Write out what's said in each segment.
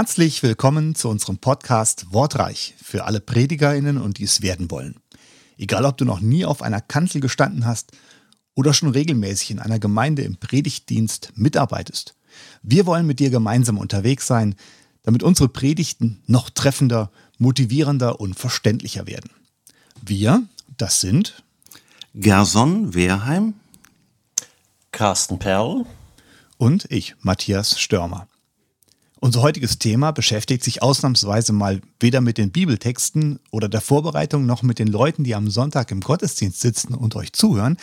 Herzlich willkommen zu unserem Podcast Wortreich für alle Predigerinnen und die es werden wollen. Egal, ob du noch nie auf einer Kanzel gestanden hast oder schon regelmäßig in einer Gemeinde im Predigtdienst mitarbeitest. Wir wollen mit dir gemeinsam unterwegs sein, damit unsere Predigten noch treffender, motivierender und verständlicher werden. Wir, das sind Gerson Wehrheim, Carsten Perl und ich, Matthias Störmer. Unser heutiges Thema beschäftigt sich ausnahmsweise mal weder mit den Bibeltexten oder der Vorbereitung noch mit den Leuten, die am Sonntag im Gottesdienst sitzen und euch zuhören.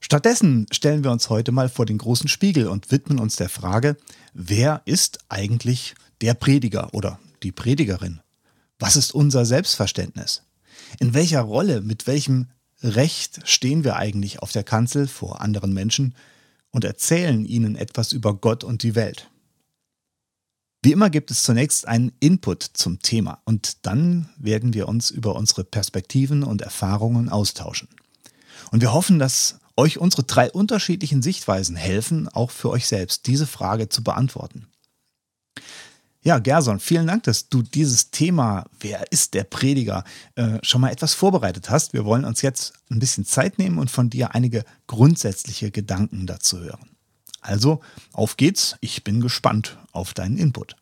Stattdessen stellen wir uns heute mal vor den großen Spiegel und widmen uns der Frage, wer ist eigentlich der Prediger oder die Predigerin? Was ist unser Selbstverständnis? In welcher Rolle, mit welchem Recht stehen wir eigentlich auf der Kanzel vor anderen Menschen und erzählen ihnen etwas über Gott und die Welt? Wie immer gibt es zunächst einen Input zum Thema und dann werden wir uns über unsere Perspektiven und Erfahrungen austauschen. Und wir hoffen, dass euch unsere drei unterschiedlichen Sichtweisen helfen, auch für euch selbst diese Frage zu beantworten. Ja, Gerson, vielen Dank, dass du dieses Thema, wer ist der Prediger, äh, schon mal etwas vorbereitet hast. Wir wollen uns jetzt ein bisschen Zeit nehmen und von dir einige grundsätzliche Gedanken dazu hören. Also, auf geht's. Ich bin gespannt auf deinen Input.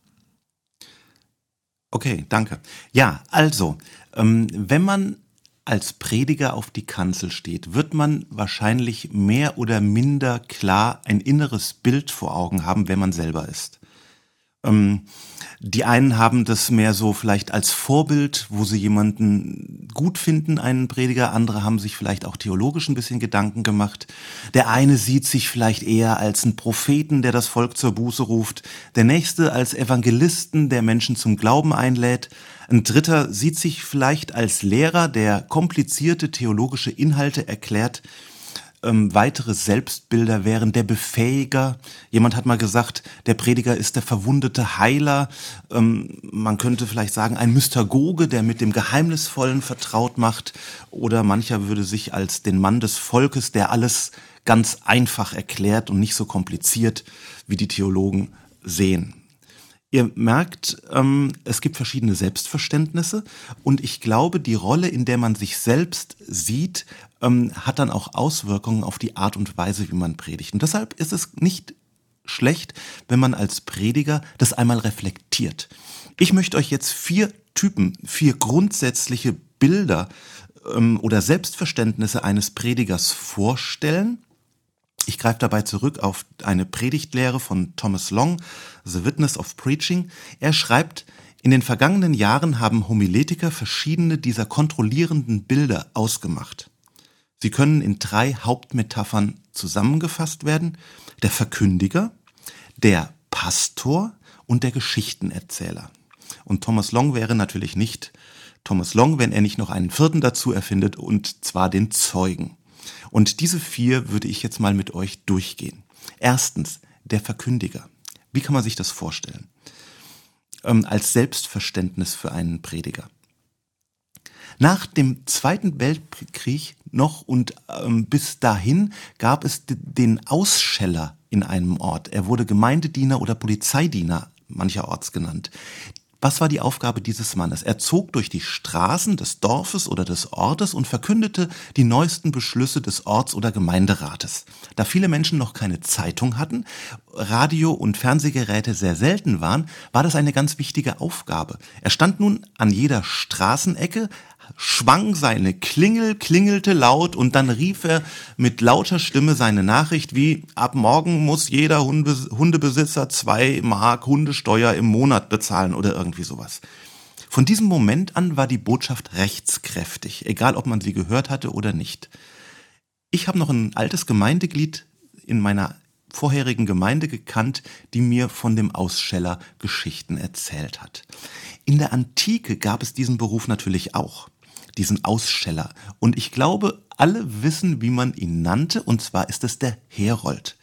Okay, danke. Ja, also, ähm, wenn man als Prediger auf die Kanzel steht, wird man wahrscheinlich mehr oder minder klar ein inneres Bild vor Augen haben, wenn man selber ist. Ähm, die einen haben das mehr so vielleicht als Vorbild, wo sie jemanden gut finden, einen Prediger. Andere haben sich vielleicht auch theologisch ein bisschen Gedanken gemacht. Der eine sieht sich vielleicht eher als einen Propheten, der das Volk zur Buße ruft. Der nächste als Evangelisten, der Menschen zum Glauben einlädt. Ein dritter sieht sich vielleicht als Lehrer, der komplizierte theologische Inhalte erklärt ähm, weitere Selbstbilder wären der Befähiger. Jemand hat mal gesagt, der Prediger ist der verwundete Heiler. Ähm, man könnte vielleicht sagen, ein Mystagoge, der mit dem Geheimnisvollen vertraut macht. Oder mancher würde sich als den Mann des Volkes, der alles ganz einfach erklärt und nicht so kompliziert, wie die Theologen sehen. Ihr merkt, ähm, es gibt verschiedene Selbstverständnisse und ich glaube, die Rolle, in der man sich selbst sieht, ähm, hat dann auch Auswirkungen auf die Art und Weise, wie man predigt. Und deshalb ist es nicht schlecht, wenn man als Prediger das einmal reflektiert. Ich möchte euch jetzt vier Typen, vier grundsätzliche Bilder ähm, oder Selbstverständnisse eines Predigers vorstellen ich greife dabei zurück auf eine Predigtlehre von Thomas Long, The Witness of Preaching. Er schreibt, in den vergangenen Jahren haben Homiletiker verschiedene dieser kontrollierenden Bilder ausgemacht. Sie können in drei Hauptmetaphern zusammengefasst werden. Der Verkündiger, der Pastor und der Geschichtenerzähler. Und Thomas Long wäre natürlich nicht Thomas Long, wenn er nicht noch einen vierten dazu erfindet, und zwar den Zeugen. Und diese vier würde ich jetzt mal mit euch durchgehen. Erstens, der Verkündiger. Wie kann man sich das vorstellen? Ähm, als Selbstverständnis für einen Prediger. Nach dem Zweiten Weltkrieg noch und ähm, bis dahin gab es den Ausscheller in einem Ort. Er wurde Gemeindediener oder Polizeidiener mancherorts genannt. Was war die Aufgabe dieses Mannes? Er zog durch die Straßen des Dorfes oder des Ortes und verkündete die neuesten Beschlüsse des Orts- oder Gemeinderates. Da viele Menschen noch keine Zeitung hatten, Radio- und Fernsehgeräte sehr selten waren, war das eine ganz wichtige Aufgabe. Er stand nun an jeder Straßenecke, schwang seine Klingel, klingelte laut und dann rief er mit lauter Stimme seine Nachricht wie, ab morgen muss jeder Hundebesitzer zwei Mark Hundesteuer im Monat bezahlen oder irgendwie sowas. Von diesem Moment an war die Botschaft rechtskräftig, egal ob man sie gehört hatte oder nicht. Ich habe noch ein altes Gemeindeglied in meiner vorherigen Gemeinde gekannt, die mir von dem Ausscheller Geschichten erzählt hat. In der Antike gab es diesen Beruf natürlich auch diesen Ausscheller. Und ich glaube, alle wissen, wie man ihn nannte, und zwar ist es der Herold.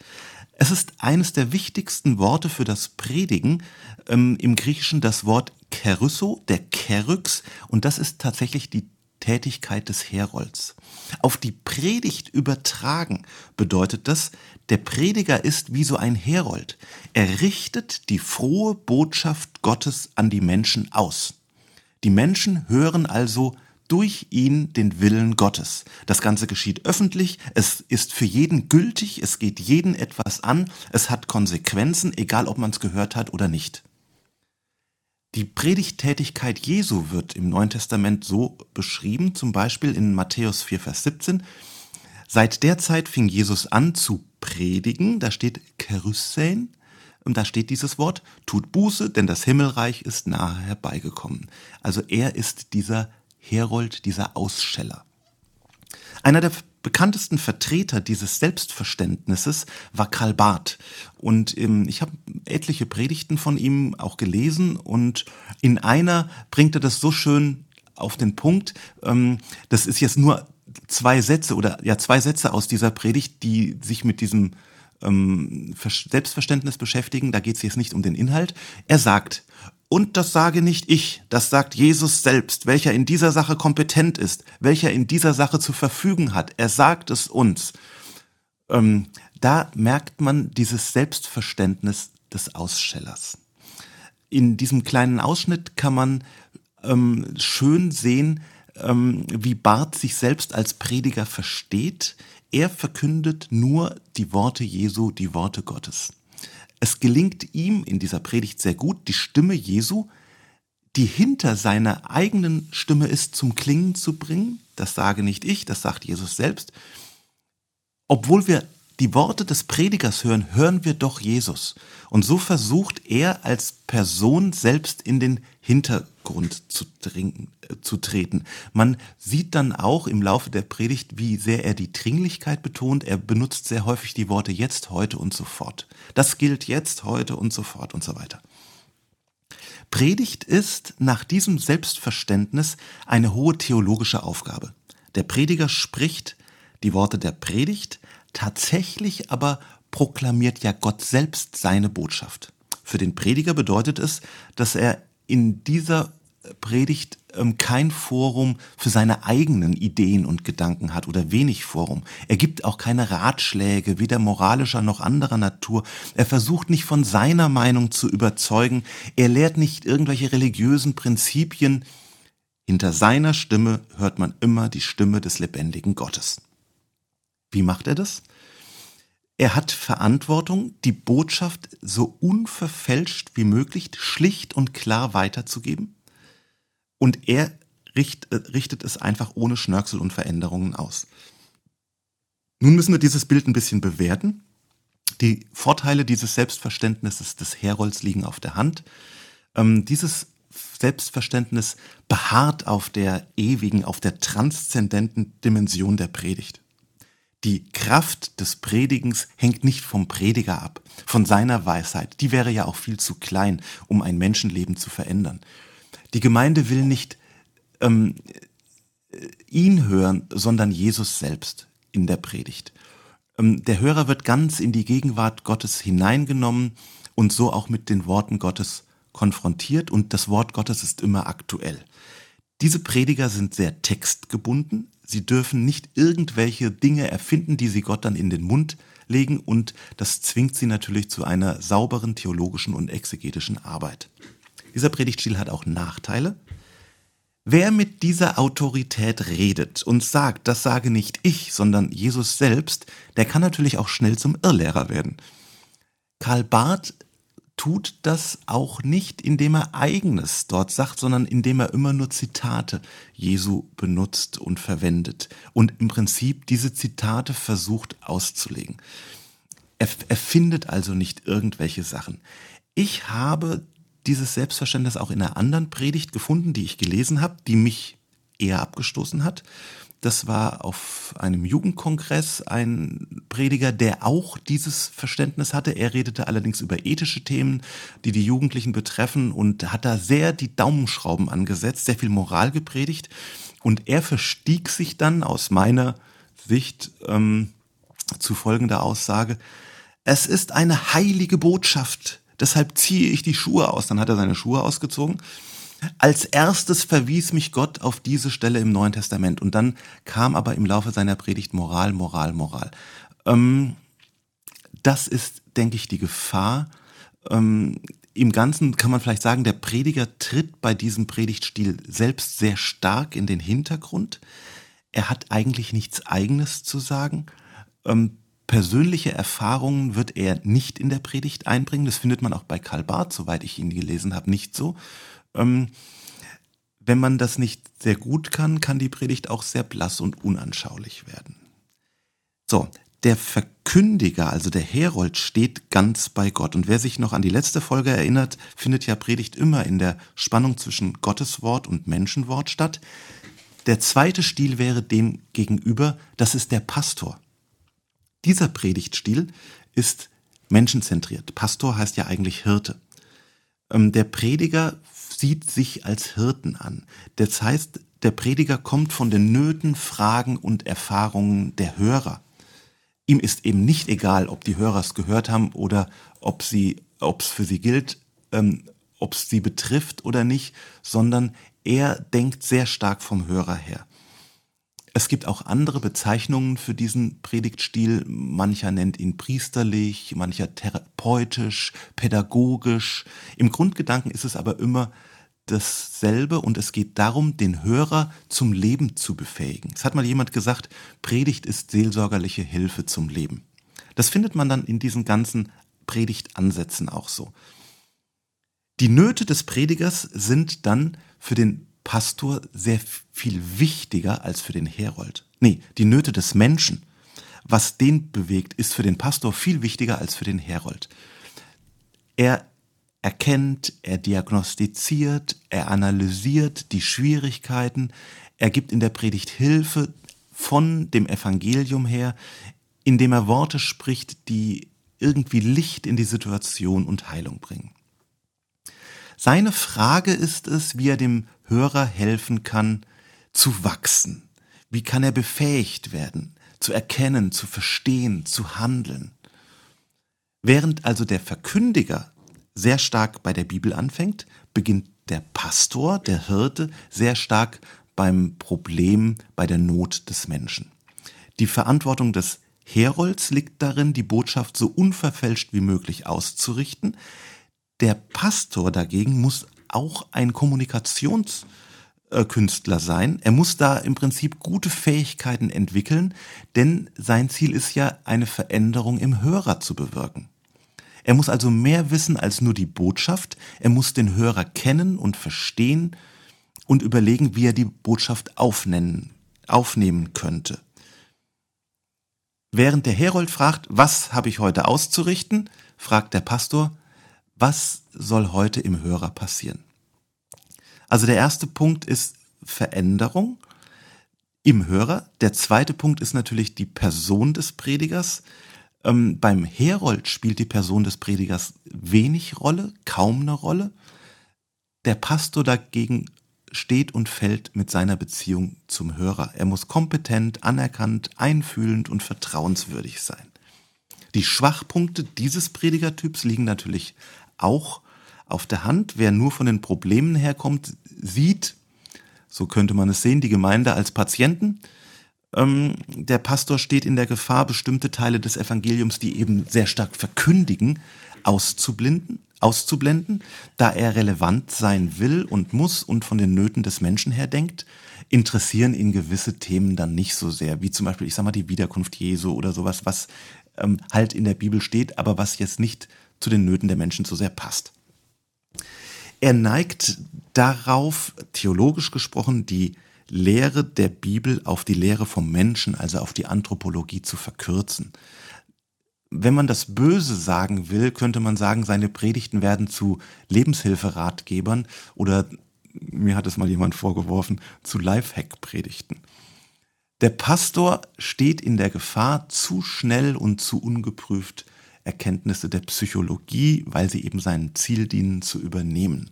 Es ist eines der wichtigsten Worte für das Predigen, ähm, im Griechischen das Wort Kerysso, der Keryx, und das ist tatsächlich die Tätigkeit des Herolds. Auf die Predigt übertragen bedeutet das, der Prediger ist wie so ein Herold. Er richtet die frohe Botschaft Gottes an die Menschen aus. Die Menschen hören also durch ihn den Willen Gottes. Das Ganze geschieht öffentlich, es ist für jeden gültig, es geht jeden etwas an, es hat Konsequenzen, egal ob man es gehört hat oder nicht. Die Predigttätigkeit Jesu wird im Neuen Testament so beschrieben, zum Beispiel in Matthäus 4, Vers 17. Seit der Zeit fing Jesus an zu predigen, da steht Kerusein, und da steht dieses Wort, tut Buße, denn das Himmelreich ist nahe herbeigekommen. Also er ist dieser Herold, dieser Ausscheller. Einer der bekanntesten Vertreter dieses Selbstverständnisses war Karl Barth. Und ähm, ich habe etliche Predigten von ihm auch gelesen und in einer bringt er das so schön auf den Punkt. Ähm, das ist jetzt nur zwei Sätze oder ja zwei Sätze aus dieser Predigt, die sich mit diesem ähm, Selbstverständnis beschäftigen. Da geht es jetzt nicht um den Inhalt. Er sagt, und das sage nicht ich, das sagt Jesus selbst, welcher in dieser Sache kompetent ist, welcher in dieser Sache zu verfügen hat. Er sagt es uns. Ähm, da merkt man dieses Selbstverständnis des Ausschellers. In diesem kleinen Ausschnitt kann man ähm, schön sehen, ähm, wie Barth sich selbst als Prediger versteht. Er verkündet nur die Worte Jesu, die Worte Gottes. Es gelingt ihm in dieser Predigt sehr gut, die Stimme Jesu, die hinter seiner eigenen Stimme ist, zum Klingen zu bringen. Das sage nicht ich, das sagt Jesus selbst. Obwohl wir die Worte des Predigers hören, hören wir doch Jesus. Und so versucht er als Person selbst in den Hintergrund zu, dringen, äh, zu treten. Man sieht dann auch im Laufe der Predigt, wie sehr er die Dringlichkeit betont. Er benutzt sehr häufig die Worte jetzt, heute und sofort. Das gilt jetzt, heute und sofort und so weiter. Predigt ist nach diesem Selbstverständnis eine hohe theologische Aufgabe. Der Prediger spricht die Worte der Predigt, Tatsächlich aber proklamiert ja Gott selbst seine Botschaft. Für den Prediger bedeutet es, dass er in dieser Predigt ähm, kein Forum für seine eigenen Ideen und Gedanken hat oder wenig Forum. Er gibt auch keine Ratschläge, weder moralischer noch anderer Natur. Er versucht nicht von seiner Meinung zu überzeugen. Er lehrt nicht irgendwelche religiösen Prinzipien. Hinter seiner Stimme hört man immer die Stimme des lebendigen Gottes. Wie macht er das? Er hat Verantwortung, die Botschaft so unverfälscht wie möglich, schlicht und klar weiterzugeben. Und er richt, äh, richtet es einfach ohne Schnörkel und Veränderungen aus. Nun müssen wir dieses Bild ein bisschen bewerten. Die Vorteile dieses Selbstverständnisses des Herolds liegen auf der Hand. Ähm, dieses Selbstverständnis beharrt auf der ewigen, auf der transzendenten Dimension der Predigt. Die Kraft des Predigens hängt nicht vom Prediger ab, von seiner Weisheit. Die wäre ja auch viel zu klein, um ein Menschenleben zu verändern. Die Gemeinde will nicht ähm, ihn hören, sondern Jesus selbst in der Predigt. Ähm, der Hörer wird ganz in die Gegenwart Gottes hineingenommen und so auch mit den Worten Gottes konfrontiert und das Wort Gottes ist immer aktuell. Diese Prediger sind sehr textgebunden, Sie dürfen nicht irgendwelche Dinge erfinden, die sie Gott dann in den Mund legen und das zwingt sie natürlich zu einer sauberen theologischen und exegetischen Arbeit. Dieser Predigtstil hat auch Nachteile. Wer mit dieser Autorität redet und sagt, das sage nicht ich, sondern Jesus selbst, der kann natürlich auch schnell zum Irrlehrer werden. Karl Barth tut das auch nicht, indem er eigenes dort sagt, sondern indem er immer nur Zitate Jesu benutzt und verwendet und im Prinzip diese Zitate versucht auszulegen. Er, er findet also nicht irgendwelche Sachen. Ich habe dieses Selbstverständnis auch in einer anderen Predigt gefunden, die ich gelesen habe, die mich eher abgestoßen hat. Das war auf einem Jugendkongress ein Prediger, der auch dieses Verständnis hatte. Er redete allerdings über ethische Themen, die die Jugendlichen betreffen und hat da sehr die Daumenschrauben angesetzt, sehr viel Moral gepredigt. Und er verstieg sich dann aus meiner Sicht ähm, zu folgender Aussage. Es ist eine heilige Botschaft, deshalb ziehe ich die Schuhe aus. Dann hat er seine Schuhe ausgezogen Als erstes verwies mich Gott auf diese Stelle im Neuen Testament und dann kam aber im Laufe seiner Predigt Moral, Moral, Moral. Ähm, das ist, denke ich, die Gefahr. Ähm, Im Ganzen kann man vielleicht sagen, der Prediger tritt bei diesem Predigtstil selbst sehr stark in den Hintergrund. Er hat eigentlich nichts Eigenes zu sagen. Ähm, persönliche Erfahrungen wird er nicht in der Predigt einbringen. Das findet man auch bei Karl Barth, soweit ich ihn gelesen habe, nicht so. Ähm, wenn man das nicht sehr gut kann, kann die Predigt auch sehr blass und unanschaulich werden. So, der Verkündiger, also der Herold, steht ganz bei Gott. Und wer sich noch an die letzte Folge erinnert, findet ja Predigt immer in der Spannung zwischen Gottes Wort und Menschenwort statt. Der zweite Stil wäre dem gegenüber, das ist der Pastor. Dieser Predigtstil ist menschenzentriert. Pastor heißt ja eigentlich Hirte. Ähm, der Prediger sieht sich als Hirten an. Das heißt, der Prediger kommt von den Nöten, Fragen und Erfahrungen der Hörer. Ihm ist eben nicht egal, ob die Hörer es gehört haben oder ob sie, ob es für sie gilt, ähm, ob es sie betrifft oder nicht, sondern er denkt sehr stark vom Hörer her. Es gibt auch andere Bezeichnungen für diesen Predigtstil. Mancher nennt ihn priesterlich, mancher therapeutisch, pädagogisch. Im Grundgedanken ist es aber immer dasselbe und es geht darum, den Hörer zum Leben zu befähigen. Es hat mal jemand gesagt, Predigt ist seelsorgerliche Hilfe zum Leben. Das findet man dann in diesen ganzen Predigtansätzen auch so. Die Nöte des Predigers sind dann für den Pastor sehr viel wichtiger als für den Herold. Nee, die Nöte des Menschen, was den bewegt, ist für den Pastor viel wichtiger als für den Herold. Er erkennt, er diagnostiziert, er analysiert die Schwierigkeiten, er gibt in der Predigt Hilfe von dem Evangelium her, indem er Worte spricht, die irgendwie Licht in die Situation und Heilung bringen. Seine Frage ist es, wie er dem Hörer helfen kann, zu wachsen. Wie kann er befähigt werden, zu erkennen, zu verstehen, zu handeln? Während also der Verkündiger sehr stark bei der Bibel anfängt, beginnt der Pastor, der Hirte, sehr stark beim Problem, bei der Not des Menschen. Die Verantwortung des Herolds liegt darin, die Botschaft so unverfälscht wie möglich auszurichten, der Pastor dagegen muss auch ein Kommunikationskünstler sein. Er muss da im Prinzip gute Fähigkeiten entwickeln, denn sein Ziel ist ja, eine Veränderung im Hörer zu bewirken. Er muss also mehr wissen als nur die Botschaft. Er muss den Hörer kennen und verstehen und überlegen, wie er die Botschaft aufnennen, aufnehmen könnte. Während der Herold fragt, was habe ich heute auszurichten, fragt der Pastor, was soll heute im Hörer passieren? Also der erste Punkt ist Veränderung im Hörer. Der zweite Punkt ist natürlich die Person des Predigers. Ähm, beim Herold spielt die Person des Predigers wenig Rolle, kaum eine Rolle. Der Pastor dagegen steht und fällt mit seiner Beziehung zum Hörer. Er muss kompetent, anerkannt, einfühlend und vertrauenswürdig sein. Die Schwachpunkte dieses Predigertyps liegen natürlich auch auf der Hand. Wer nur von den Problemen herkommt, sieht, so könnte man es sehen, die Gemeinde als Patienten. Ähm, der Pastor steht in der Gefahr, bestimmte Teile des Evangeliums, die eben sehr stark verkündigen, auszublinden, auszublenden, da er relevant sein will und muss und von den Nöten des Menschen her denkt, interessieren ihn gewisse Themen dann nicht so sehr, wie zum Beispiel, ich sag mal, die Wiederkunft Jesu oder sowas, was ähm, halt in der Bibel steht, aber was jetzt nicht zu den Nöten der Menschen so sehr passt. Er neigt darauf, theologisch gesprochen, die Lehre der Bibel auf die Lehre vom Menschen, also auf die Anthropologie zu verkürzen. Wenn man das Böse sagen will, könnte man sagen, seine Predigten werden zu Lebenshilferatgebern oder, mir hat es mal jemand vorgeworfen, zu Lifehack-Predigten. Der Pastor steht in der Gefahr, zu schnell und zu ungeprüft Erkenntnisse der Psychologie, weil sie eben seinem Ziel dienen, zu übernehmen.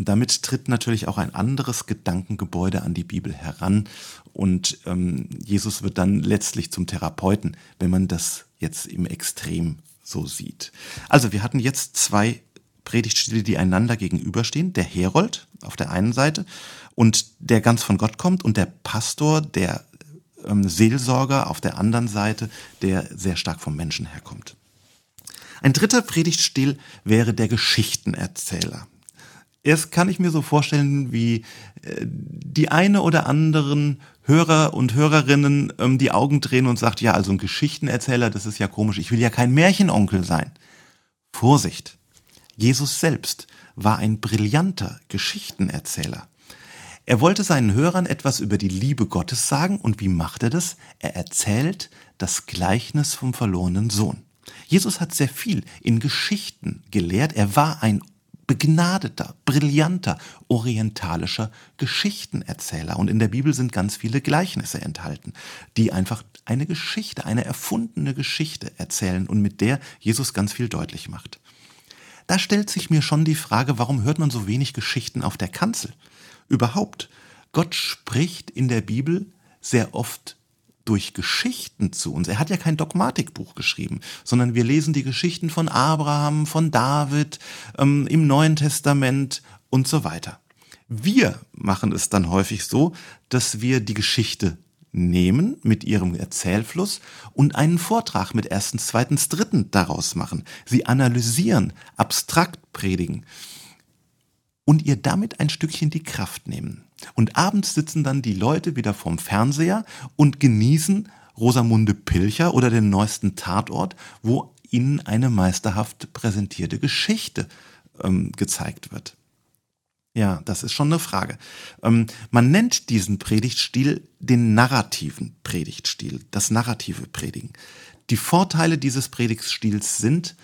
Und damit tritt natürlich auch ein anderes Gedankengebäude an die Bibel heran und ähm, Jesus wird dann letztlich zum Therapeuten, wenn man das jetzt im Extrem so sieht. Also wir hatten jetzt zwei Predigtstile, die einander gegenüberstehen. Der Herold auf der einen Seite und der ganz von Gott kommt und der Pastor, der ähm, Seelsorger auf der anderen Seite, der sehr stark vom Menschen herkommt. Ein dritter Predigtstil wäre der Geschichtenerzähler. Erst kann ich mir so vorstellen, wie äh, die eine oder anderen Hörer und Hörerinnen ähm, die Augen drehen und sagt, ja, also ein Geschichtenerzähler, das ist ja komisch, ich will ja kein Märchenonkel sein. Vorsicht! Jesus selbst war ein brillanter Geschichtenerzähler. Er wollte seinen Hörern etwas über die Liebe Gottes sagen und wie macht er das? Er erzählt das Gleichnis vom verlorenen Sohn. Jesus hat sehr viel in Geschichten gelehrt. Er war ein begnadeter, brillanter, orientalischer Geschichtenerzähler. Und in der Bibel sind ganz viele Gleichnisse enthalten, die einfach eine Geschichte, eine erfundene Geschichte erzählen und mit der Jesus ganz viel deutlich macht. Da stellt sich mir schon die Frage, warum hört man so wenig Geschichten auf der Kanzel? Überhaupt, Gott spricht in der Bibel sehr oft durch Geschichten zu uns. Er hat ja kein Dogmatikbuch geschrieben, sondern wir lesen die Geschichten von Abraham, von David, ähm, im Neuen Testament und so weiter. Wir machen es dann häufig so, dass wir die Geschichte nehmen mit ihrem Erzählfluss und einen Vortrag mit erstens, zweitens, dritten daraus machen. Sie analysieren, abstrakt predigen und ihr damit ein Stückchen die Kraft nehmen. Und abends sitzen dann die Leute wieder vorm Fernseher und genießen Rosamunde Pilcher oder den neuesten Tatort, wo ihnen eine meisterhaft präsentierte Geschichte ähm, gezeigt wird. Ja, das ist schon eine Frage. Ähm, man nennt diesen Predigtstil den narrativen Predigtstil, das narrative Predigen. Die Vorteile dieses Predigtstils sind,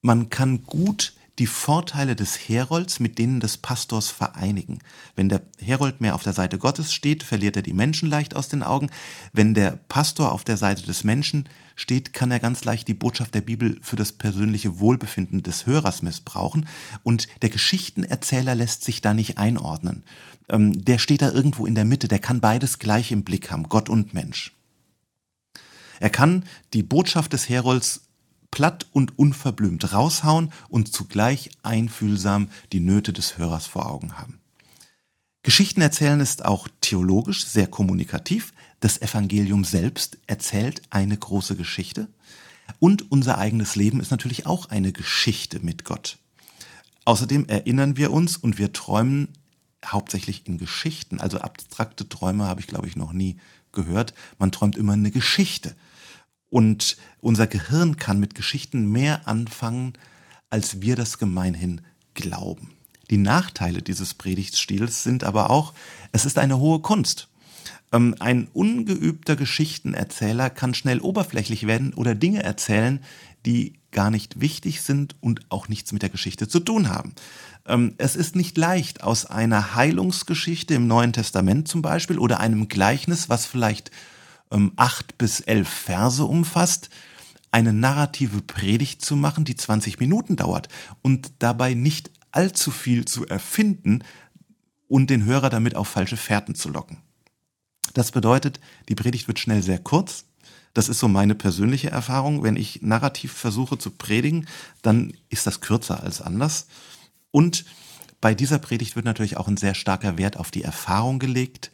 man kann gut die Vorteile des Herolds mit denen des Pastors vereinigen. Wenn der Herold mehr auf der Seite Gottes steht, verliert er die Menschen leicht aus den Augen. Wenn der Pastor auf der Seite des Menschen steht, kann er ganz leicht die Botschaft der Bibel für das persönliche Wohlbefinden des Hörers missbrauchen. Und der Geschichtenerzähler lässt sich da nicht einordnen. Ähm, der steht da irgendwo in der Mitte, der kann beides gleich im Blick haben, Gott und Mensch. Er kann die Botschaft des Herolds platt und unverblümt raushauen und zugleich einfühlsam die Nöte des Hörers vor Augen haben. Geschichten erzählen ist auch theologisch sehr kommunikativ. Das Evangelium selbst erzählt eine große Geschichte. Und unser eigenes Leben ist natürlich auch eine Geschichte mit Gott. Außerdem erinnern wir uns und wir träumen hauptsächlich in Geschichten. Also abstrakte Träume habe ich, glaube ich, noch nie gehört. Man träumt immer eine Geschichte. Und unser Gehirn kann mit Geschichten mehr anfangen, als wir das gemeinhin glauben. Die Nachteile dieses Predigtstils sind aber auch, es ist eine hohe Kunst. Ähm, ein ungeübter Geschichtenerzähler kann schnell oberflächlich werden oder Dinge erzählen, die gar nicht wichtig sind und auch nichts mit der Geschichte zu tun haben. Ähm, es ist nicht leicht, aus einer Heilungsgeschichte im Neuen Testament zum Beispiel oder einem Gleichnis, was vielleicht ähm, acht bis elf Verse umfasst, eine narrative Predigt zu machen, die 20 Minuten dauert und dabei nicht allzu viel zu erfinden und den Hörer damit auf falsche Fährten zu locken. Das bedeutet, die Predigt wird schnell sehr kurz. Das ist so meine persönliche Erfahrung. Wenn ich narrativ versuche zu predigen, dann ist das kürzer als anders. Und bei dieser Predigt wird natürlich auch ein sehr starker Wert auf die Erfahrung gelegt,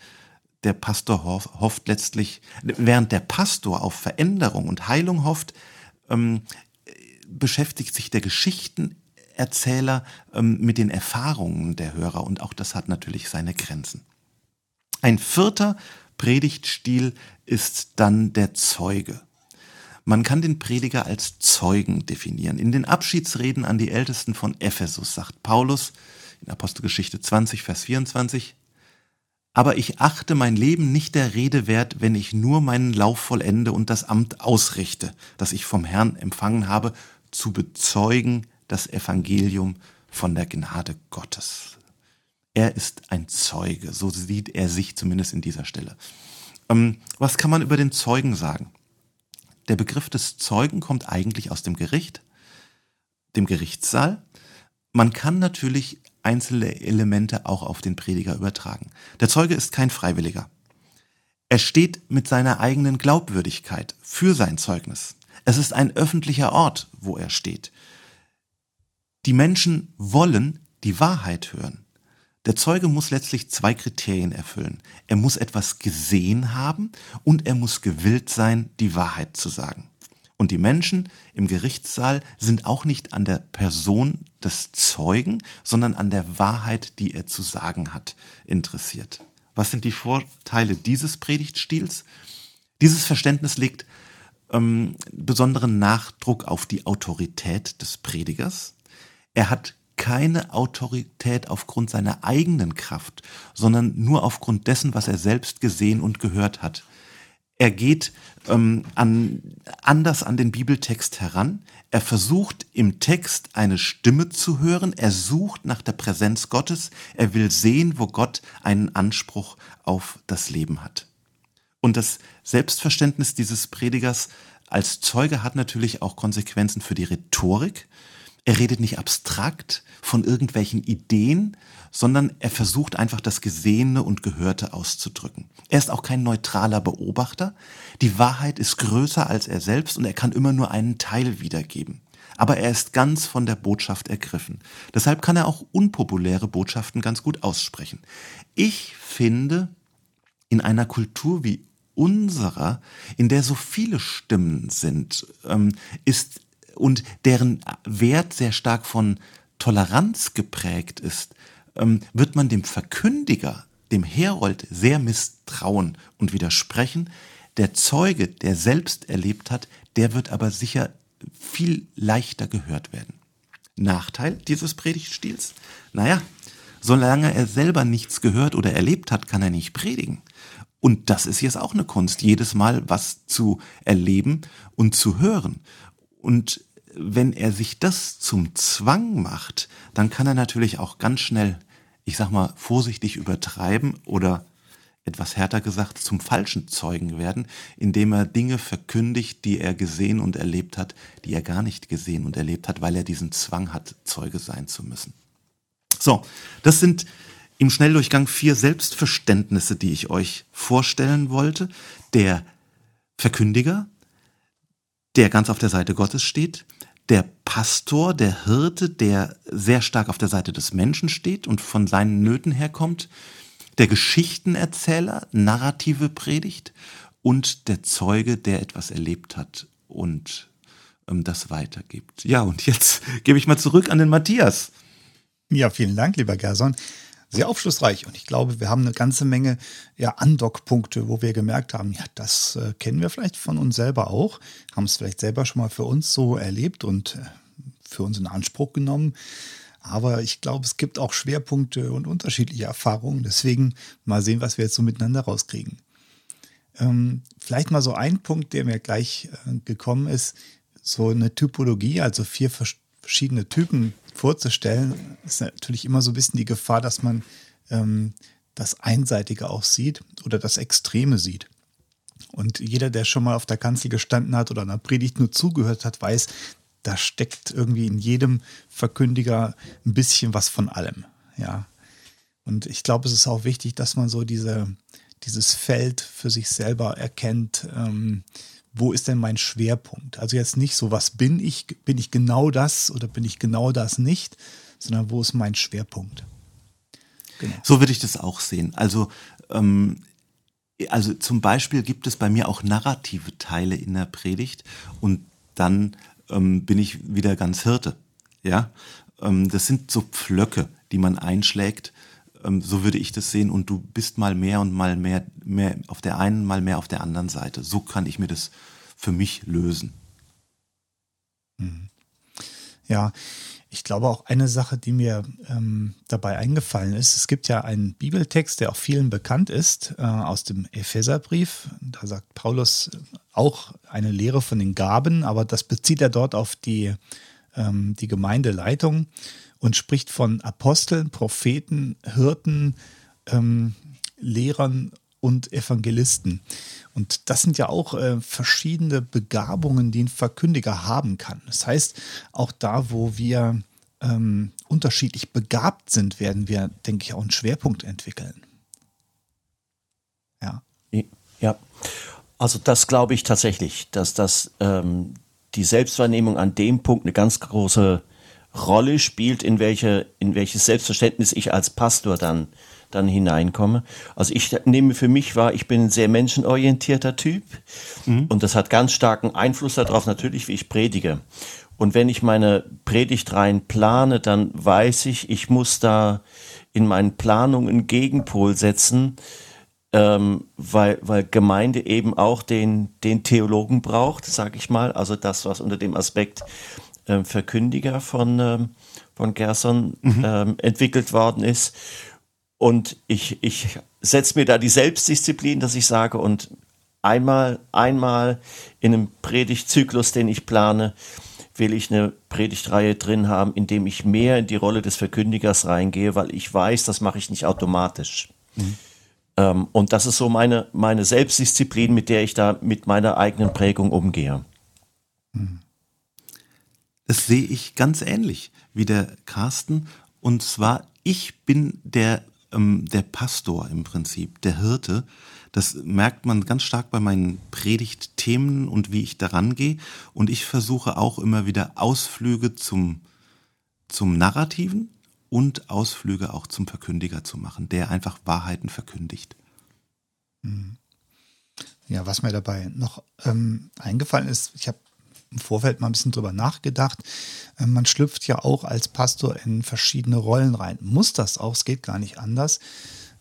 der Pastor hofft letztlich, während der Pastor auf Veränderung und Heilung hofft, ähm, beschäftigt sich der Geschichtenerzähler ähm, mit den Erfahrungen der Hörer und auch das hat natürlich seine Grenzen. Ein vierter Predigtstil ist dann der Zeuge. Man kann den Prediger als Zeugen definieren. In den Abschiedsreden an die Ältesten von Ephesus sagt Paulus in Apostelgeschichte 20, Vers 24, aber ich achte mein Leben nicht der Rede wert, wenn ich nur meinen Lauf vollende und das Amt ausrichte, das ich vom Herrn empfangen habe, zu bezeugen das Evangelium von der Gnade Gottes. Er ist ein Zeuge, so sieht er sich zumindest in dieser Stelle. Ähm, was kann man über den Zeugen sagen? Der Begriff des Zeugen kommt eigentlich aus dem Gericht, dem Gerichtssaal. Man kann natürlich einzelne Elemente auch auf den Prediger übertragen. Der Zeuge ist kein Freiwilliger. Er steht mit seiner eigenen Glaubwürdigkeit für sein Zeugnis. Es ist ein öffentlicher Ort, wo er steht. Die Menschen wollen die Wahrheit hören. Der Zeuge muss letztlich zwei Kriterien erfüllen. Er muss etwas gesehen haben und er muss gewillt sein, die Wahrheit zu sagen. Und die Menschen im Gerichtssaal sind auch nicht an der Person des Zeugen, sondern an der Wahrheit, die er zu sagen hat, interessiert. Was sind die Vorteile dieses Predigtstils? Dieses Verständnis legt ähm, besonderen Nachdruck auf die Autorität des Predigers. Er hat keine Autorität aufgrund seiner eigenen Kraft, sondern nur aufgrund dessen, was er selbst gesehen und gehört hat. Er geht ähm, an, anders an den Bibeltext heran. Er versucht im Text eine Stimme zu hören. Er sucht nach der Präsenz Gottes. Er will sehen, wo Gott einen Anspruch auf das Leben hat. Und das Selbstverständnis dieses Predigers als Zeuge hat natürlich auch Konsequenzen für die Rhetorik. Er redet nicht abstrakt von irgendwelchen Ideen, sondern er versucht einfach das Gesehene und Gehörte auszudrücken. Er ist auch kein neutraler Beobachter. Die Wahrheit ist größer als er selbst und er kann immer nur einen Teil wiedergeben. Aber er ist ganz von der Botschaft ergriffen. Deshalb kann er auch unpopuläre Botschaften ganz gut aussprechen. Ich finde, in einer Kultur wie unserer, in der so viele Stimmen sind, ähm, ist und deren Wert sehr stark von Toleranz geprägt ist, ähm, wird man dem Verkündiger, dem Herold sehr misstrauen und widersprechen. Der Zeuge, der selbst erlebt hat, der wird aber sicher viel leichter gehört werden. Nachteil dieses Predigtstils? Naja, solange er selber nichts gehört oder erlebt hat, kann er nicht predigen. Und das ist jetzt auch eine Kunst, jedes Mal was zu erleben und zu hören. Und wenn er sich das zum Zwang macht, dann kann er natürlich auch ganz schnell, ich sag mal, vorsichtig übertreiben oder etwas härter gesagt, zum falschen Zeugen werden, indem er Dinge verkündigt, die er gesehen und erlebt hat, die er gar nicht gesehen und erlebt hat, weil er diesen Zwang hat, Zeuge sein zu müssen. So, das sind im Schnelldurchgang vier Selbstverständnisse, die ich euch vorstellen wollte. Der Verkündiger, der ganz auf der Seite Gottes steht, der Pastor, der Hirte, der sehr stark auf der Seite des Menschen steht und von seinen Nöten herkommt, der Geschichtenerzähler, narrative Predigt und der Zeuge, der etwas erlebt hat und ähm, das weitergibt. Ja, und jetzt gebe ich mal zurück an den Matthias. Ja, vielen Dank, lieber Gerson sehr aufschlussreich. Und ich glaube, wir haben eine ganze Menge ja, Andockpunkte, wo wir gemerkt haben, ja, das äh, kennen wir vielleicht von uns selber auch, haben es vielleicht selber schon mal für uns so erlebt und äh, für uns in Anspruch genommen. Aber ich glaube, es gibt auch Schwerpunkte und unterschiedliche Erfahrungen. Deswegen mal sehen, was wir jetzt so miteinander rauskriegen. Ähm, vielleicht mal so ein Punkt, der mir gleich äh, gekommen ist, so eine Typologie, also vier verschiedene Typen vorzustellen, ist natürlich immer so ein bisschen die Gefahr, dass man ähm, das Einseitige auch sieht oder das Extreme sieht. Und jeder, der schon mal auf der Kanzel gestanden hat oder einer Predigt nur zugehört hat, weiß, da steckt irgendwie in jedem Verkündiger ein bisschen was von allem. Ja. Und ich glaube, es ist auch wichtig, dass man so diese, dieses Feld für sich selber erkennt. Ähm, wo ist denn mein Schwerpunkt? Also jetzt nicht so, was bin ich, bin ich genau das oder bin ich genau das nicht, sondern wo ist mein Schwerpunkt? Genau. So würde ich das auch sehen. Also, ähm, also zum Beispiel gibt es bei mir auch narrative Teile in der Predigt und dann ähm, bin ich wieder ganz Hirte. Ja, ähm, das sind so Pflöcke, die man einschlägt. Ähm, so würde ich das sehen und du bist mal mehr und mal mehr, mehr auf der einen, mal mehr auf der anderen Seite. So kann ich mir das für mich lösen. Mhm. Ja, ich glaube auch eine Sache, die mir ähm, dabei eingefallen ist, es gibt ja einen Bibeltext, der auch vielen bekannt ist, äh, aus dem Epheserbrief. Da sagt Paulus auch eine Lehre von den Gaben, aber das bezieht er dort auf die, ähm, die Gemeindeleitung und spricht von Aposteln, Propheten, Hirten, ähm, Lehrern und Evangelisten. Und das sind ja auch äh, verschiedene Begabungen, die ein Verkündiger haben kann. Das heißt, auch da, wo wir ähm, unterschiedlich begabt sind, werden wir, denke ich, auch einen Schwerpunkt entwickeln. Ja. Ja, also das glaube ich tatsächlich, dass das ähm, die Selbstwahrnehmung an dem Punkt eine ganz große Rolle spielt, in welche, in welches Selbstverständnis ich als Pastor dann, dann hineinkomme. Also ich nehme für mich wahr, ich bin ein sehr menschenorientierter Typ mhm. und das hat ganz starken Einfluss darauf natürlich, wie ich predige. Und wenn ich meine Predigt rein plane, dann weiß ich, ich muss da in meinen Planungen einen Gegenpol setzen, ähm, weil, weil Gemeinde eben auch den, den Theologen braucht, sage ich mal. Also das, was unter dem Aspekt äh, Verkündiger von, ähm, von Gerson mhm. ähm, entwickelt worden ist. Und ich, ich setze mir da die Selbstdisziplin, dass ich sage, und einmal, einmal in einem Predigtzyklus, den ich plane, will ich eine Predigtreihe drin haben, in dem ich mehr in die Rolle des Verkündigers reingehe, weil ich weiß, das mache ich nicht automatisch. Mhm. Ähm, und das ist so meine, meine Selbstdisziplin, mit der ich da mit meiner eigenen Prägung umgehe. Mhm. Das sehe ich ganz ähnlich wie der Carsten. Und zwar, ich bin der, ähm, der Pastor im Prinzip, der Hirte. Das merkt man ganz stark bei meinen Predigtthemen und wie ich daran gehe. Und ich versuche auch immer wieder Ausflüge zum, zum Narrativen und Ausflüge auch zum Verkündiger zu machen, der einfach Wahrheiten verkündigt. Hm. Ja, was mir dabei noch ähm, eingefallen ist, ich habe im Vorfeld mal ein bisschen drüber nachgedacht. Ähm, man schlüpft ja auch als Pastor in verschiedene Rollen rein. Muss das auch, es geht gar nicht anders.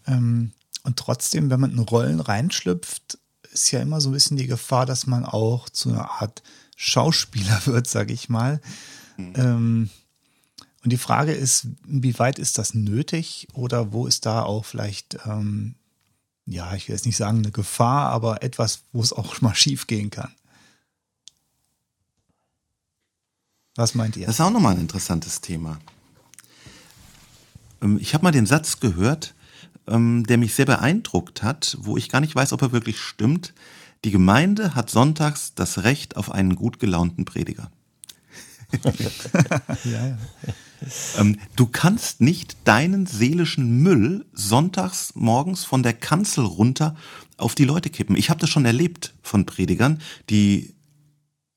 Ähm, und trotzdem, wenn man in Rollen reinschlüpft, ist ja immer so ein bisschen die Gefahr, dass man auch zu einer Art Schauspieler wird, sage ich mal. Mhm. und die Frage ist, inwieweit ist das nötig oder wo ist da auch vielleicht, ja, ich will jetzt nicht sagen eine Gefahr, aber etwas, wo es auch mal schief gehen kann? Was meint ihr? Das ist auch nochmal ein interessantes Thema. Ähm, ich habe mal den Satz gehört, ähm, der mich sehr beeindruckt hat, wo ich gar nicht weiß, ob er wirklich stimmt. Die Gemeinde hat sonntags das Recht auf einen gut gelaunten Prediger. ja, ja. Ähm, du kannst nicht deinen seelischen Müll sonntags morgens von der Kanzel runter auf die Leute kippen. Ich habe das schon erlebt von Predigern, die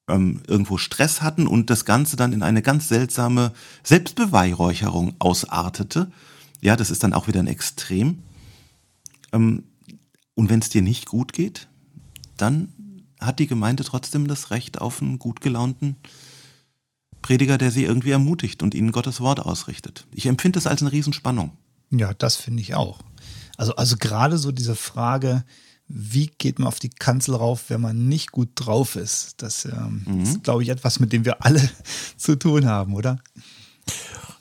ähm, irgendwo Stress hatten und das Ganze dann in eine ganz seltsame Selbstbeweihräucherung ausartete. Ja, das ist dann auch wieder ein Extrem. Ähm, und wenn es dir nicht gut geht, dann hat die Gemeinde trotzdem das Recht auf einen gut gelaunten Prediger, der sie irgendwie ermutigt und ihnen Gottes Wort ausrichtet. Ich empfinde das als eine Riesenspannung. Ja, das finde ich auch. Also, also gerade so diese Frage, wie geht man auf die Kanzel rauf, wenn man nicht gut drauf ist? Das ähm, mhm. ist, glaube ich, etwas, mit dem wir alle zu tun haben, oder?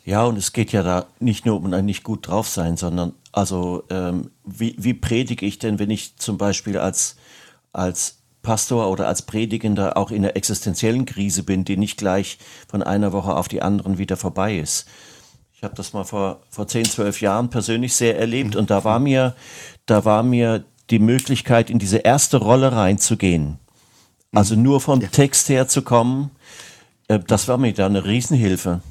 Ja, und es geht ja da nicht nur um ein nicht gut drauf sein, sondern also ähm, wie, wie predige ich denn, wenn ich zum Beispiel als, als Pastor oder als Predigender auch in einer existenziellen Krise bin, die nicht gleich von einer Woche auf die anderen wieder vorbei ist. Ich habe das mal vor, vor 10, 12 Jahren persönlich sehr erlebt und da war mir, da war mir die Möglichkeit, in diese erste Rolle reinzugehen. Also mhm. nur vom ja. Text her zu kommen, äh, das war mir da eine Riesenhilfe.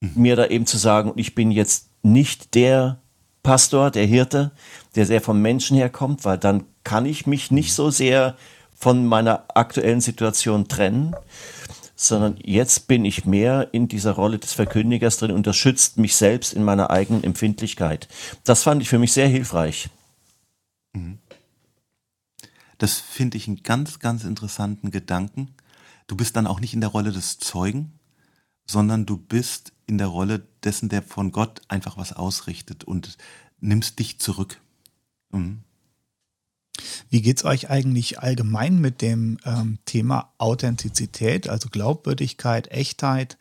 Mhm. Mir da eben zu sagen, ich bin jetzt nicht der Pastor, der Hirte, der sehr vom Menschen herkommt, weil dann kann ich mich nicht so sehr von meiner aktuellen Situation trennen, sondern jetzt bin ich mehr in dieser Rolle des Verkündigers drin und das schützt mich selbst in meiner eigenen Empfindlichkeit. Das fand ich für mich sehr hilfreich. Mhm. Das finde ich einen ganz, ganz interessanten Gedanken. Du bist dann auch nicht in der Rolle des Zeugen, sondern du bist in der Rolle dessen, der von Gott einfach was ausrichtet und nimmst dich zurück. Mhm. Wie geht es euch eigentlich allgemein mit dem ähm, Thema Authentizität, also Glaubwürdigkeit, Echtheit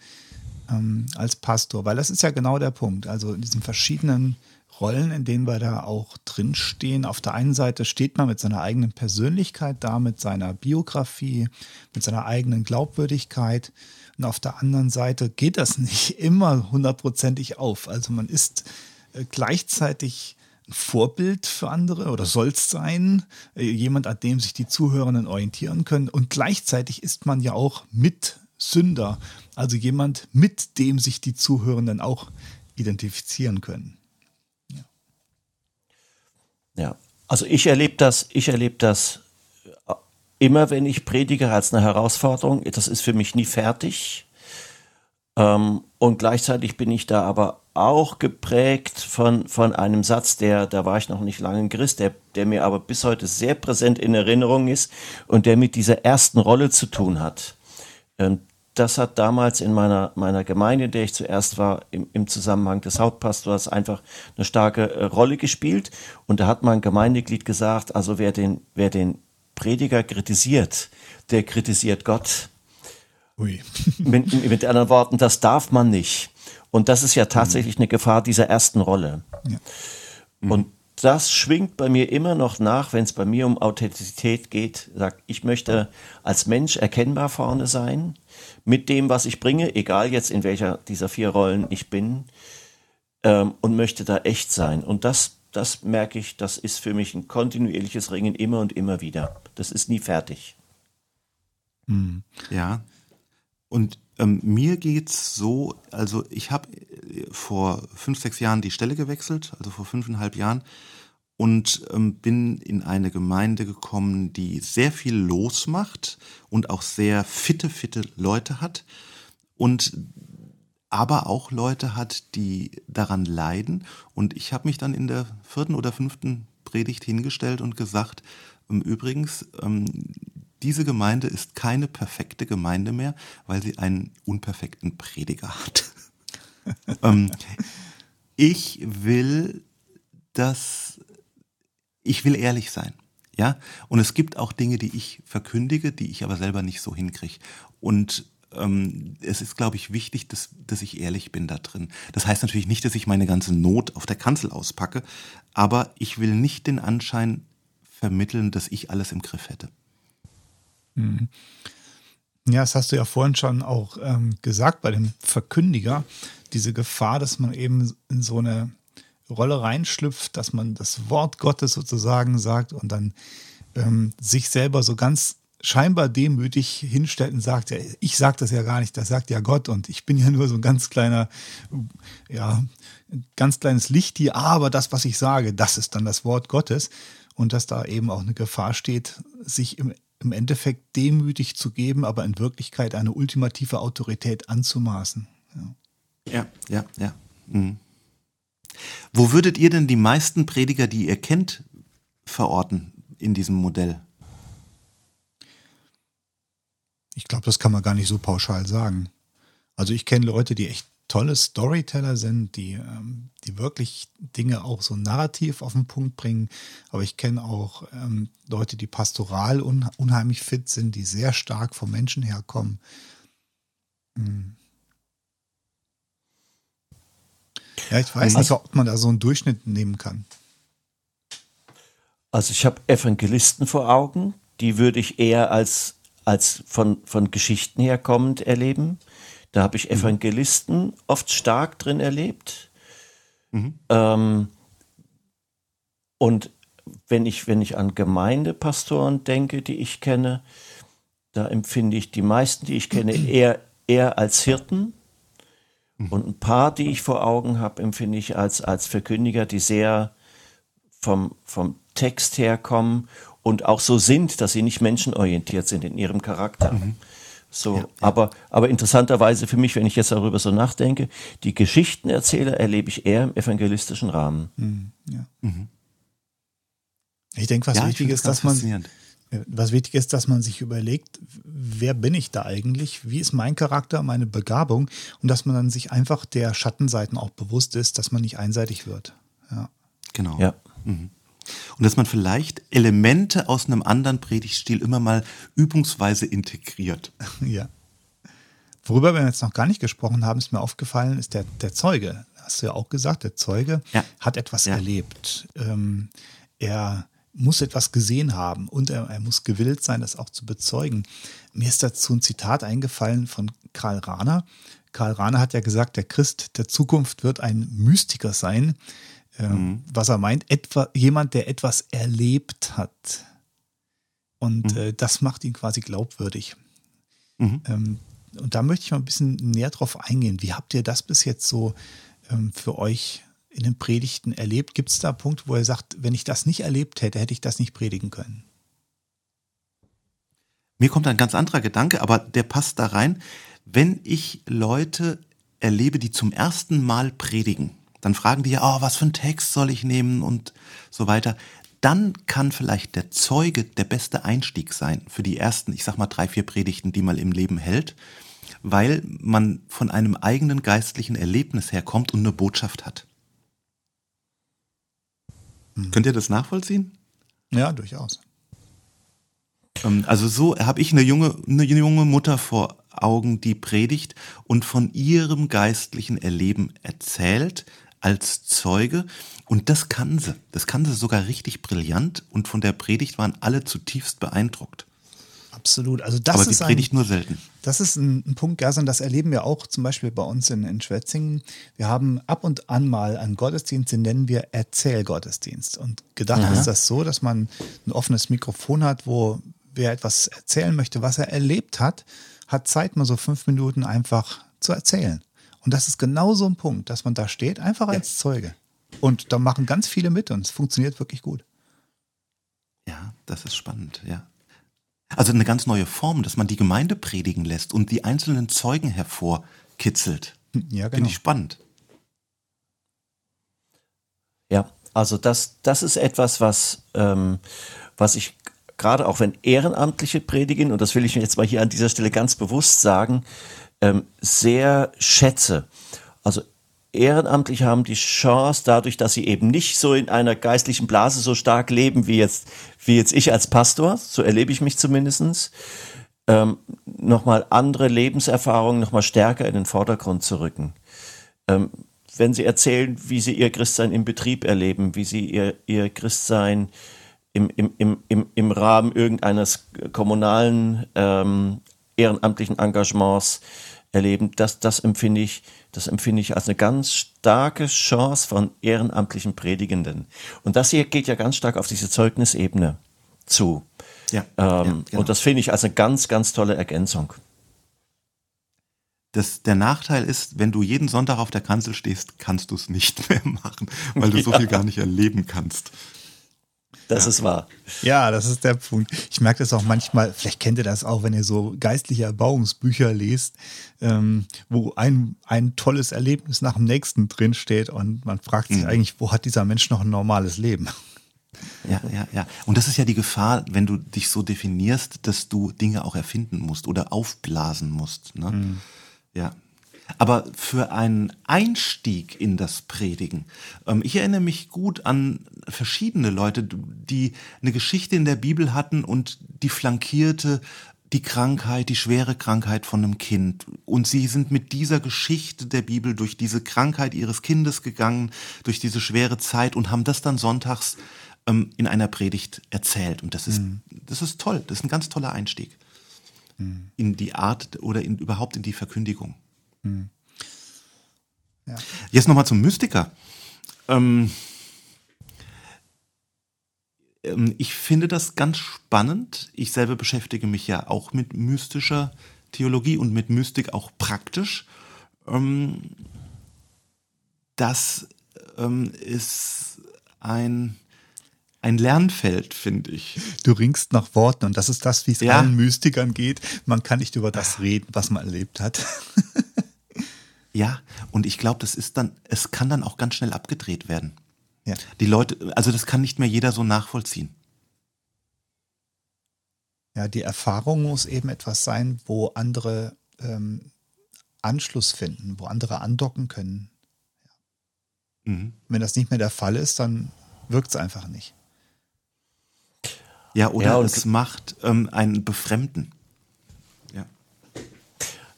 ähm, als Pastor? Weil das ist ja genau der Punkt. Also in diesen verschiedenen Rollen, in denen wir da auch drinstehen. Auf der einen Seite steht man mit seiner eigenen Persönlichkeit da, mit seiner Biografie, mit seiner eigenen Glaubwürdigkeit. Und auf der anderen Seite geht das nicht immer hundertprozentig auf. Also man ist äh, gleichzeitig ein Vorbild für andere oder soll es sein, äh, jemand, an dem sich die Zuhörenden orientieren können. Und gleichzeitig ist man ja auch Mitsünder, also jemand, mit dem sich die Zuhörenden auch identifizieren können. Ja, also ich erlebe das, ich erlebe das äh, immer, wenn ich predige, als eine Herausforderung. Das ist für mich nie fertig. Ähm, und gleichzeitig bin ich da aber auch geprägt von, von einem Satz, der, da war ich noch nicht lange in Christ, der, der mir aber bis heute sehr präsent in Erinnerung ist und der mit dieser ersten Rolle zu tun hat. Das hat damals in meiner, meiner Gemeinde, in der ich zuerst war, im, im Zusammenhang des Hauptpastors einfach eine starke äh, Rolle gespielt. Und da hat mein Gemeindeglied gesagt, also wer den, wer den Prediger kritisiert, der kritisiert Gott. Ui. mit, mit anderen Worten, das darf man nicht. Und das ist ja tatsächlich eine Gefahr dieser ersten Rolle. Ja. Mhm. Und das schwingt bei mir immer noch nach, wenn es bei mir um Authentizität geht. Sagt, ich möchte als Mensch erkennbar vorne sein mit dem, was ich bringe, egal jetzt in welcher dieser vier Rollen ich bin, ähm, und möchte da echt sein. Und das, das merke ich, das ist für mich ein kontinuierliches Ringen immer und immer wieder. Das ist nie fertig. Mhm. Ja. Und ähm, mir geht's so, also ich habe äh, vor fünf, sechs Jahren die Stelle gewechselt, also vor fünfeinhalb Jahren, und ähm, bin in eine Gemeinde gekommen, die sehr viel losmacht und auch sehr fitte, fitte Leute hat und aber auch Leute hat, die daran leiden. Und ich habe mich dann in der vierten oder fünften Predigt hingestellt und gesagt, ähm, übrigens, ähm, diese Gemeinde ist keine perfekte Gemeinde mehr, weil sie einen unperfekten Prediger hat. ähm, ich will, dass ich will ehrlich sein. Ja, und es gibt auch Dinge, die ich verkündige, die ich aber selber nicht so hinkriege. Und ähm, es ist, glaube ich, wichtig, dass, dass ich ehrlich bin da drin. Das heißt natürlich nicht, dass ich meine ganze Not auf der Kanzel auspacke, aber ich will nicht den Anschein vermitteln, dass ich alles im Griff hätte. Mhm. Ja, das hast du ja vorhin schon auch ähm, gesagt bei dem Verkündiger, diese Gefahr, dass man eben in so eine Rolle reinschlüpft, dass man das Wort Gottes sozusagen sagt und dann ähm, sich selber so ganz scheinbar demütig hinstellt und sagt, ja, ich sage das ja gar nicht, das sagt ja Gott und ich bin ja nur so ein ganz kleiner, ja, ganz kleines Licht hier, aber das, was ich sage, das ist dann das Wort Gottes und dass da eben auch eine Gefahr steht, sich im im Endeffekt demütig zu geben, aber in Wirklichkeit eine ultimative Autorität anzumaßen. Ja, ja, ja. ja. Mhm. Wo würdet ihr denn die meisten Prediger, die ihr kennt, verorten in diesem Modell? Ich glaube, das kann man gar nicht so pauschal sagen. Also ich kenne Leute, die echt tolle Storyteller sind, die, ähm, die wirklich Dinge auch so narrativ auf den Punkt bringen. Aber ich kenne auch ähm, Leute, die pastoral un unheimlich fit sind, die sehr stark vom Menschen herkommen. Hm. Ja, ich weiß also, nicht, ob man da so einen Durchschnitt nehmen kann. Also ich habe Evangelisten vor Augen, die würde ich eher als, als von, von Geschichten herkommend erleben. Da habe ich mhm. Evangelisten mhm. oft stark drin erlebt. Mhm. Ähm, und wenn ich, wenn ich an Gemeindepastoren denke, die ich kenne, da empfinde ich die meisten, die ich kenne, eher, eher als Hirten. Mhm. Und ein paar, die ich vor Augen habe, empfinde ich als, als Verkündiger, die sehr vom, vom Text herkommen und auch so sind, dass sie nicht menschenorientiert sind in ihrem Charakter. Mhm. So, ja, aber, aber interessanterweise für mich, wenn ich jetzt darüber so nachdenke, die Geschichtenerzähler erlebe ich eher im evangelistischen Rahmen. Mhm, ja. mhm. Ich denke, was wichtig ist, dass man, was wichtig ist, dass man sich überlegt, wer bin ich da eigentlich? Wie ist mein Charakter, meine Begabung? Und dass man dann sich einfach der Schattenseiten auch bewusst ist, dass man nicht einseitig wird. Ja. Genau. Ja. Mhm. Und dass man vielleicht Elemente aus einem anderen Predigtstil immer mal übungsweise integriert. Ja. Worüber wir jetzt noch gar nicht gesprochen haben, ist mir aufgefallen, ist der, der Zeuge. Hast du ja auch gesagt, der Zeuge ja. hat etwas ja. erlebt. Ähm, er muss etwas gesehen haben und er, er, muss gewillt sein, das auch zu bezeugen. Mir ist dazu ein Zitat eingefallen von Karl Rahner. Karl Rahner hat ja gesagt, der Christ der Zukunft wird ein Mystiker sein, ähm, mhm. was er meint, etwa, jemand, der etwas erlebt hat. Und mhm. äh, das macht ihn quasi glaubwürdig. Mhm. Ähm, und da möchte ich mal ein bisschen näher drauf eingehen. Wie habt ihr das bis jetzt so ähm, für euch in den Predigten erlebt? Gibt es da Punkte, wo er sagt, wenn ich das nicht erlebt hätte, hätte ich das nicht predigen können? Mir kommt ein ganz anderer Gedanke, aber der passt da rein. wenn ich Leute erlebe, die zum ersten Mal predigen, dann fragen die ja, oh, was für einen Text soll ich nehmen und so weiter. Dann kann vielleicht der Zeuge der beste Einstieg sein für die ersten, ich sag mal, drei, vier Predigten, die man im Leben hält, weil man von einem eigenen geistlichen Erlebnis herkommt und eine Botschaft hat. Hm. Könnt ihr das nachvollziehen? Ja, durchaus. Ähm, also so habe ich eine junge, eine junge Mutter vor Augen, die predigt und von ihrem geistlichen Erleben erzählt als Zeuge. Und das kann sie. Das kann sie sogar richtig brillant. Und von der Predigt waren alle zutiefst beeindruckt. Absolut. Also das Aber ist sie predigt ein, nur selten. Das ist ein, ein Punkt, Gerson, das erleben wir auch zum Beispiel bei uns in, in Schwetzingen. Wir haben ab und an mal einen Gottesdienst, den nennen wir Erzählgottesdienst. Und gedacht ja. ist das so, dass man ein offenes Mikrofon hat, wo wer etwas erzählen möchte, was er erlebt hat, hat Zeit, mal so fünf Minuten einfach zu erzählen. Und das ist genau so ein Punkt, dass man da steht, einfach als Zeuge. Und da machen ganz viele mit und es funktioniert wirklich gut. Ja, das ist spannend, ja. Also eine ganz neue Form, dass man die Gemeinde predigen lässt und die einzelnen Zeugen hervorkitzelt. Ja, genau. Finde ich spannend. Ja, also das, das ist etwas, was, ähm, was ich gerade auch wenn Ehrenamtliche predigen, und das will ich jetzt mal hier an dieser Stelle ganz bewusst sagen, ähm, sehr schätze. Also Ehrenamtliche haben die Chance, dadurch, dass sie eben nicht so in einer geistlichen Blase so stark leben wie jetzt, wie jetzt ich als Pastor, so erlebe ich mich zumindestens, ähm, nochmal andere Lebenserfahrungen nochmal stärker in den Vordergrund zu rücken. Ähm, wenn sie erzählen, wie sie ihr Christsein im Betrieb erleben, wie sie ihr, ihr Christsein im, im, im, im, im Rahmen irgendeines kommunalen ähm, ehrenamtlichen Engagements erleben, das, das empfinde ich, das empfinde ich als eine ganz starke Chance von ehrenamtlichen Predigenden. Und das hier geht ja ganz stark auf diese Zeugnisebene zu. Ja, ähm, ja genau. Und das finde ich als eine ganz, ganz tolle Ergänzung. Das, der Nachteil ist, wenn du jeden Sonntag auf der Kanzel stehst, kannst du es nicht mehr machen, weil du ja. so viel gar nicht erleben kannst. Das ja. ist wahr. Ja, das ist der Punkt. Ich merke das auch manchmal, vielleicht kennt ihr das auch, wenn ihr so geistliche Erbauungsbücher lest, ähm, wo ein, ein tolles Erlebnis nach dem nächsten drinsteht und man fragt sich mhm. eigentlich, wo hat dieser Mensch noch ein normales Leben? Ja, ja, ja. Und das ist ja die Gefahr, wenn du dich so definierst, dass du Dinge auch erfinden musst oder aufblasen musst. Ne? Mhm. Ja. Aber für einen Einstieg in das Predigen, ähm, ich erinnere mich gut an verschiedene Leute, die eine Geschichte in der Bibel hatten und die flankierte die Krankheit, die schwere Krankheit von einem Kind. Und sie sind mit dieser Geschichte der Bibel durch diese Krankheit ihres Kindes gegangen, durch diese schwere Zeit und haben das dann sonntags ähm, in einer Predigt erzählt. Und das ist, mhm. das ist toll. Das ist ein ganz toller Einstieg mhm. in die Art oder in, überhaupt in die Verkündigung. Hm. Ja. Jetzt nochmal zum Mystiker. Ähm, ähm, ich finde das ganz spannend. Ich selber beschäftige mich ja auch mit mystischer Theologie und mit Mystik auch praktisch. Ähm, das ähm, ist ein ein Lernfeld, finde ich. Du ringst nach Worten und das ist das, wie es ja. allen Mystikern geht. Man kann nicht über das reden, was man erlebt hat. Ja, und ich glaube, das ist dann, es kann dann auch ganz schnell abgedreht werden. Ja. Die Leute, also das kann nicht mehr jeder so nachvollziehen. Ja, die Erfahrung muss eben etwas sein, wo andere ähm, Anschluss finden, wo andere andocken können. Mhm. Wenn das nicht mehr der Fall ist, dann wirkt es einfach nicht. Ja, oder ja, es macht ähm, einen Befremden.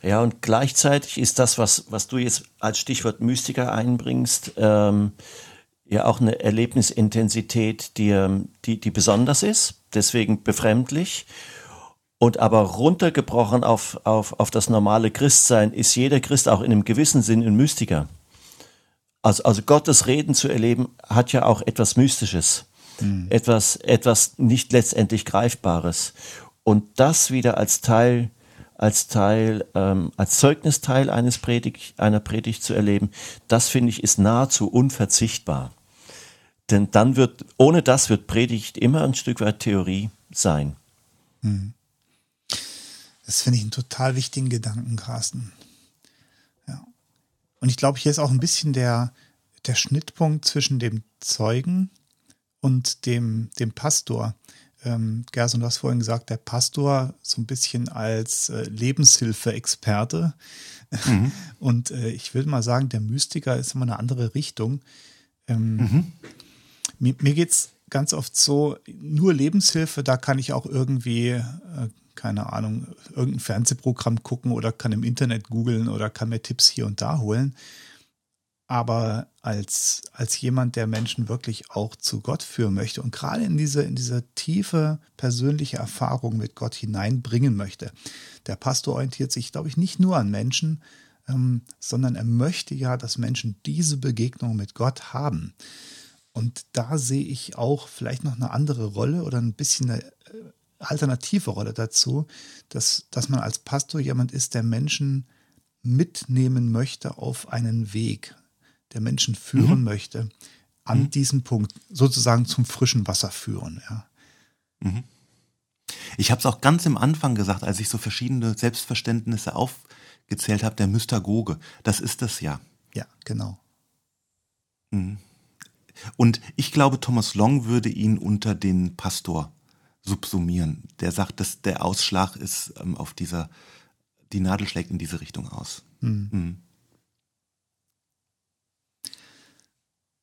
Ja, und gleichzeitig ist das, was, was du jetzt als Stichwort Mystiker einbringst, ähm, ja auch eine Erlebnisintensität, die, ähm, die, die besonders ist, deswegen befremdlich. Und aber runtergebrochen auf, auf, auf das normale Christsein ist jeder Christ auch in einem gewissen Sinn ein Mystiker. Also, also Gottes Reden zu erleben hat ja auch etwas Mystisches, mhm. etwas, etwas nicht letztendlich Greifbares. Und das wieder als Teil als Teil, ähm, als Zeugnisteil eines Predigt, einer Predigt zu erleben, das finde ich ist nahezu unverzichtbar. Denn dann wird, ohne das wird Predigt immer ein Stück weit Theorie sein. Hm. Das finde ich einen total wichtigen Gedanken, Carsten. Ja. Und ich glaube, hier ist auch ein bisschen der, der Schnittpunkt zwischen dem Zeugen und dem, dem Pastor. Ähm, Gerson, du hast vorhin gesagt, der Pastor so ein bisschen als äh, Lebenshilfe-Experte. Mhm. Und äh, ich würde mal sagen, der Mystiker ist immer eine andere Richtung. Ähm, mhm. Mir, mir geht es ganz oft so, nur Lebenshilfe, da kann ich auch irgendwie, äh, keine Ahnung, irgendein Fernsehprogramm gucken oder kann im Internet googeln oder kann mir Tipps hier und da holen. Aber als, als jemand, der Menschen wirklich auch zu Gott führen möchte und gerade in diese, in diese tiefe persönliche Erfahrung mit Gott hineinbringen möchte, der Pastor orientiert sich, glaube ich, nicht nur an Menschen, ähm, sondern er möchte ja, dass Menschen diese Begegnung mit Gott haben. Und da sehe ich auch vielleicht noch eine andere Rolle oder ein bisschen eine äh, alternative Rolle dazu, dass, dass man als Pastor jemand ist, der Menschen mitnehmen möchte auf einen Weg, der Menschen führen mhm. möchte, an mhm. diesem Punkt sozusagen zum frischen Wasser führen. Ja. Mhm. Ich habe es auch ganz im Anfang gesagt, als ich so verschiedene Selbstverständnisse aufgezählt habe, der Mystagoge. Das ist das ja. Ja, genau. Mhm. Und ich glaube, Thomas Long würde ihn unter den Pastor subsumieren. Der sagt, dass der Ausschlag ist ähm, auf dieser, die Nadel schlägt in diese Richtung aus. Mhm. Mhm.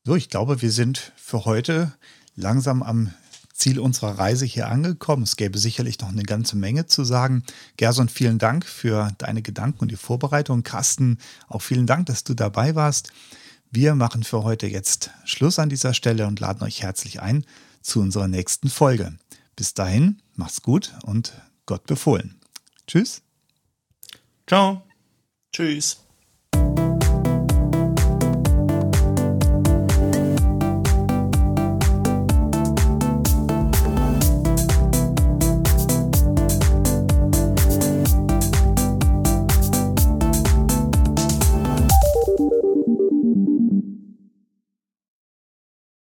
So, ich glaube, wir sind für heute langsam am Ziel unserer Reise hier angekommen. Es gäbe sicherlich noch eine ganze Menge zu sagen. Gerson, vielen Dank für deine Gedanken und die Vorbereitung. Carsten, auch vielen Dank, dass du dabei warst. Wir machen für heute jetzt Schluss an dieser Stelle und laden euch herzlich ein zu unserer nächsten Folge. Bis dahin, macht's gut und Gott befohlen. Tschüss. Ciao. Tschüss.